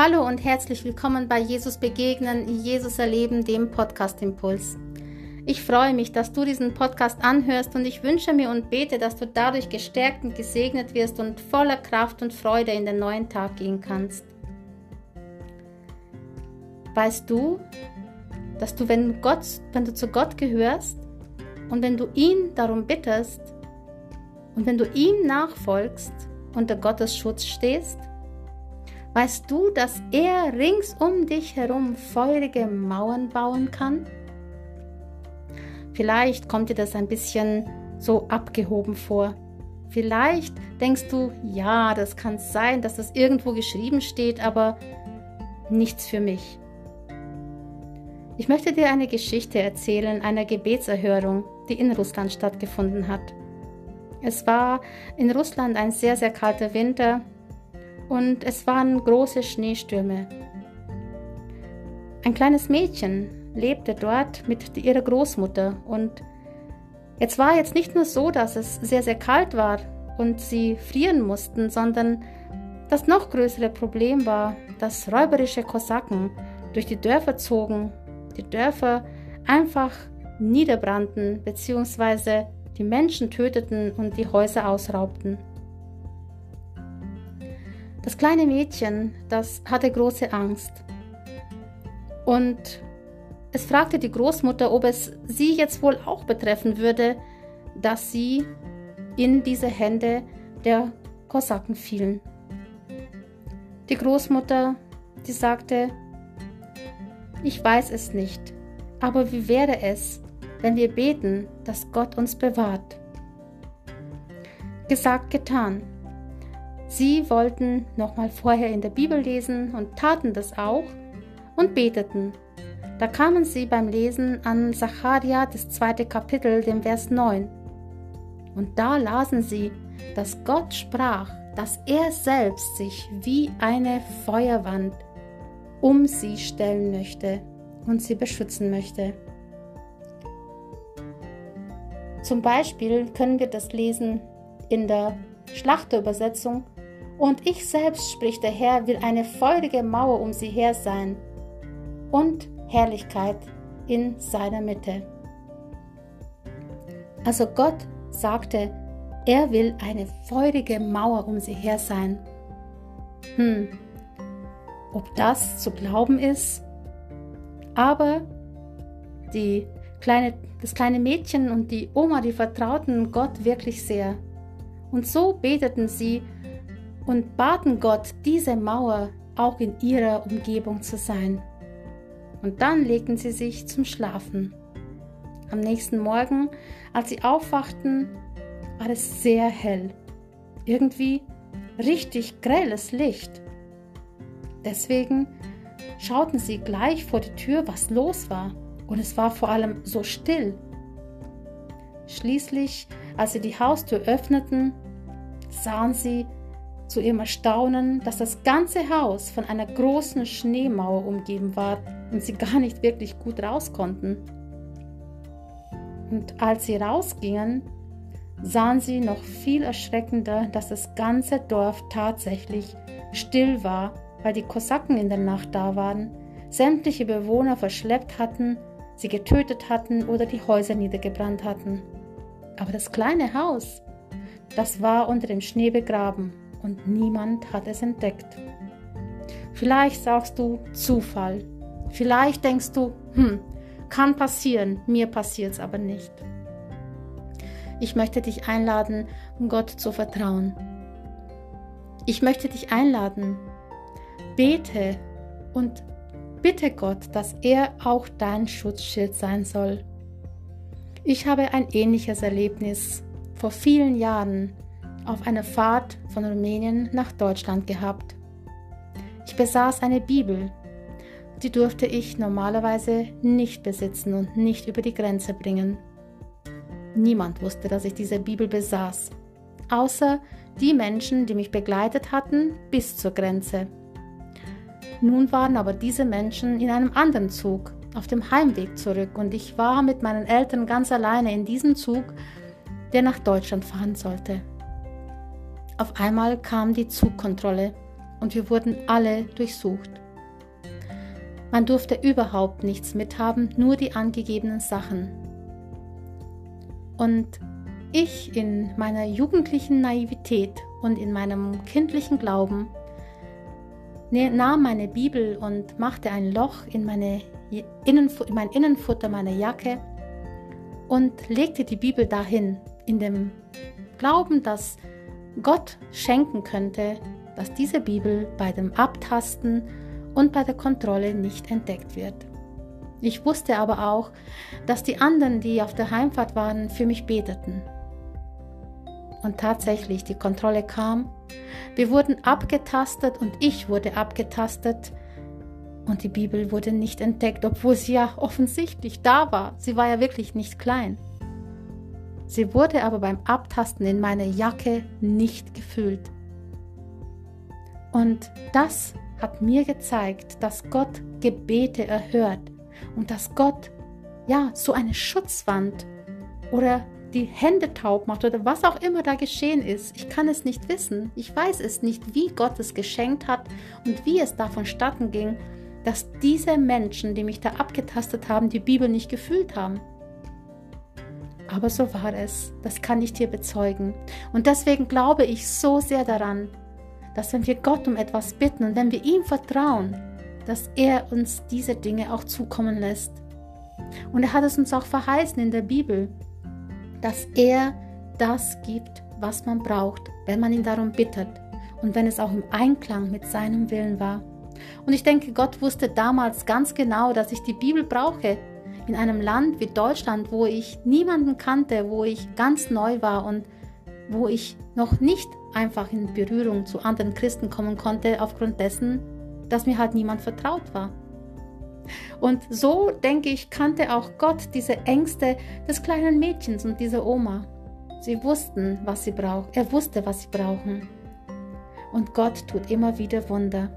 Hallo und herzlich willkommen bei Jesus Begegnen, Jesus Erleben, dem Podcast Impuls. Ich freue mich, dass du diesen Podcast anhörst und ich wünsche mir und bete, dass du dadurch gestärkt und gesegnet wirst und voller Kraft und Freude in den neuen Tag gehen kannst. Weißt du, dass du, wenn, Gott, wenn du zu Gott gehörst und wenn du ihn darum bittest und wenn du ihm nachfolgst, unter Gottes Schutz stehst, Weißt du, dass er rings um dich herum feurige Mauern bauen kann? Vielleicht kommt dir das ein bisschen so abgehoben vor. Vielleicht denkst du, ja, das kann sein, dass das irgendwo geschrieben steht, aber nichts für mich. Ich möchte dir eine Geschichte erzählen einer Gebetserhörung, die in Russland stattgefunden hat. Es war in Russland ein sehr, sehr kalter Winter und es waren große Schneestürme. Ein kleines Mädchen lebte dort mit ihrer Großmutter und es war jetzt nicht nur so, dass es sehr, sehr kalt war und sie frieren mussten, sondern das noch größere Problem war, dass räuberische Kosaken durch die Dörfer zogen, die Dörfer einfach niederbrannten bzw. die Menschen töteten und die Häuser ausraubten. Das kleine Mädchen, das hatte große Angst. Und es fragte die Großmutter, ob es sie jetzt wohl auch betreffen würde, dass sie in diese Hände der Kosaken fielen. Die Großmutter, die sagte, ich weiß es nicht, aber wie wäre es, wenn wir beten, dass Gott uns bewahrt? Gesagt, getan. Sie wollten nochmal vorher in der Bibel lesen und taten das auch und beteten. Da kamen sie beim Lesen an Zacharia, das zweite Kapitel, dem Vers 9. Und da lasen sie, dass Gott sprach, dass er selbst sich wie eine Feuerwand um sie stellen möchte und sie beschützen möchte. Zum Beispiel können wir das lesen in der Schlachterübersetzung und ich selbst, spricht der Herr, will eine feurige Mauer um sie her sein und Herrlichkeit in seiner Mitte. Also Gott sagte, er will eine feurige Mauer um sie her sein. Hm, ob das zu glauben ist? Aber die kleine, das kleine Mädchen und die Oma, die vertrauten Gott wirklich sehr. Und so beteten sie und baten Gott, diese Mauer auch in ihrer Umgebung zu sein. Und dann legten sie sich zum Schlafen. Am nächsten Morgen, als sie aufwachten, war es sehr hell. Irgendwie richtig grelles Licht. Deswegen schauten sie gleich vor die Tür, was los war. Und es war vor allem so still. Schließlich, als sie die Haustür öffneten, sahen sie, zu ihrem Erstaunen, dass das ganze Haus von einer großen Schneemauer umgeben war und sie gar nicht wirklich gut raus konnten. Und als sie rausgingen, sahen sie noch viel erschreckender, dass das ganze Dorf tatsächlich still war, weil die Kosaken in der Nacht da waren, sämtliche Bewohner verschleppt hatten, sie getötet hatten oder die Häuser niedergebrannt hatten. Aber das kleine Haus, das war unter dem Schnee begraben und niemand hat es entdeckt. Vielleicht sagst du Zufall. Vielleicht denkst du, hm, kann passieren, mir passiert es aber nicht. Ich möchte dich einladen, Gott zu vertrauen. Ich möchte dich einladen, bete und bitte Gott, dass er auch dein Schutzschild sein soll. Ich habe ein ähnliches Erlebnis vor vielen Jahren auf einer Fahrt von Rumänien nach Deutschland gehabt. Ich besaß eine Bibel. Die durfte ich normalerweise nicht besitzen und nicht über die Grenze bringen. Niemand wusste, dass ich diese Bibel besaß, außer die Menschen, die mich begleitet hatten bis zur Grenze. Nun waren aber diese Menschen in einem anderen Zug auf dem Heimweg zurück und ich war mit meinen Eltern ganz alleine in diesem Zug, der nach Deutschland fahren sollte. Auf einmal kam die Zugkontrolle und wir wurden alle durchsucht. Man durfte überhaupt nichts mithaben, nur die angegebenen Sachen. Und ich in meiner jugendlichen Naivität und in meinem kindlichen Glauben nahm meine Bibel und machte ein Loch in, meine Innenfu in mein Innenfutter meiner Jacke und legte die Bibel dahin, in dem Glauben, dass Gott schenken könnte, dass diese Bibel bei dem Abtasten und bei der Kontrolle nicht entdeckt wird. Ich wusste aber auch, dass die anderen, die auf der Heimfahrt waren, für mich beteten. Und tatsächlich, die Kontrolle kam. Wir wurden abgetastet und ich wurde abgetastet. Und die Bibel wurde nicht entdeckt, obwohl sie ja offensichtlich da war. Sie war ja wirklich nicht klein. Sie wurde aber beim Abtasten in meine Jacke nicht gefüllt. Und das hat mir gezeigt, dass Gott Gebete erhört und dass Gott ja so eine Schutzwand oder die Hände taub macht oder was auch immer da geschehen ist. Ich kann es nicht wissen. Ich weiß es nicht, wie Gott es geschenkt hat und wie es da vonstatten ging, dass diese Menschen, die mich da abgetastet haben, die Bibel nicht gefühlt haben. Aber so war es. Das kann ich dir bezeugen. Und deswegen glaube ich so sehr daran, dass wenn wir Gott um etwas bitten und wenn wir ihm vertrauen, dass er uns diese Dinge auch zukommen lässt. Und er hat es uns auch verheißen in der Bibel, dass er das gibt, was man braucht, wenn man ihn darum bittet und wenn es auch im Einklang mit seinem Willen war. Und ich denke, Gott wusste damals ganz genau, dass ich die Bibel brauche. In einem Land wie Deutschland, wo ich niemanden kannte, wo ich ganz neu war und wo ich noch nicht einfach in Berührung zu anderen Christen kommen konnte, aufgrund dessen, dass mir halt niemand vertraut war. Und so, denke ich, kannte auch Gott diese Ängste des kleinen Mädchens und dieser Oma. Sie wussten, was sie braucht. Er wusste, was sie brauchen. Und Gott tut immer wieder Wunder.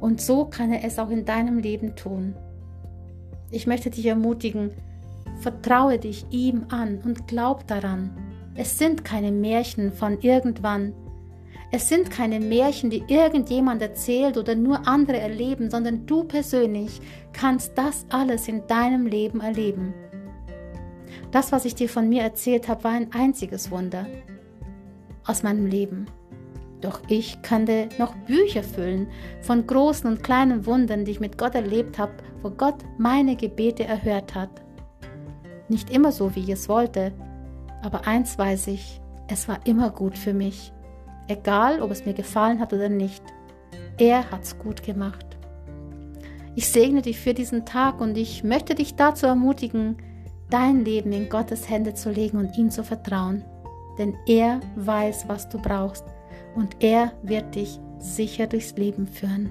Und so kann er es auch in deinem Leben tun. Ich möchte dich ermutigen, vertraue dich ihm an und glaub daran. Es sind keine Märchen von irgendwann. Es sind keine Märchen, die irgendjemand erzählt oder nur andere erleben, sondern du persönlich kannst das alles in deinem Leben erleben. Das, was ich dir von mir erzählt habe, war ein einziges Wunder aus meinem Leben. Doch ich könnte noch Bücher füllen von großen und kleinen Wundern, die ich mit Gott erlebt habe, wo Gott meine Gebete erhört hat. Nicht immer so, wie ich es wollte, aber eins weiß ich, es war immer gut für mich. Egal, ob es mir gefallen hat oder nicht. Er hat's gut gemacht. Ich segne dich für diesen Tag und ich möchte dich dazu ermutigen, dein Leben in Gottes Hände zu legen und ihm zu vertrauen. Denn er weiß, was du brauchst und er wird dich sicher durchs Leben führen.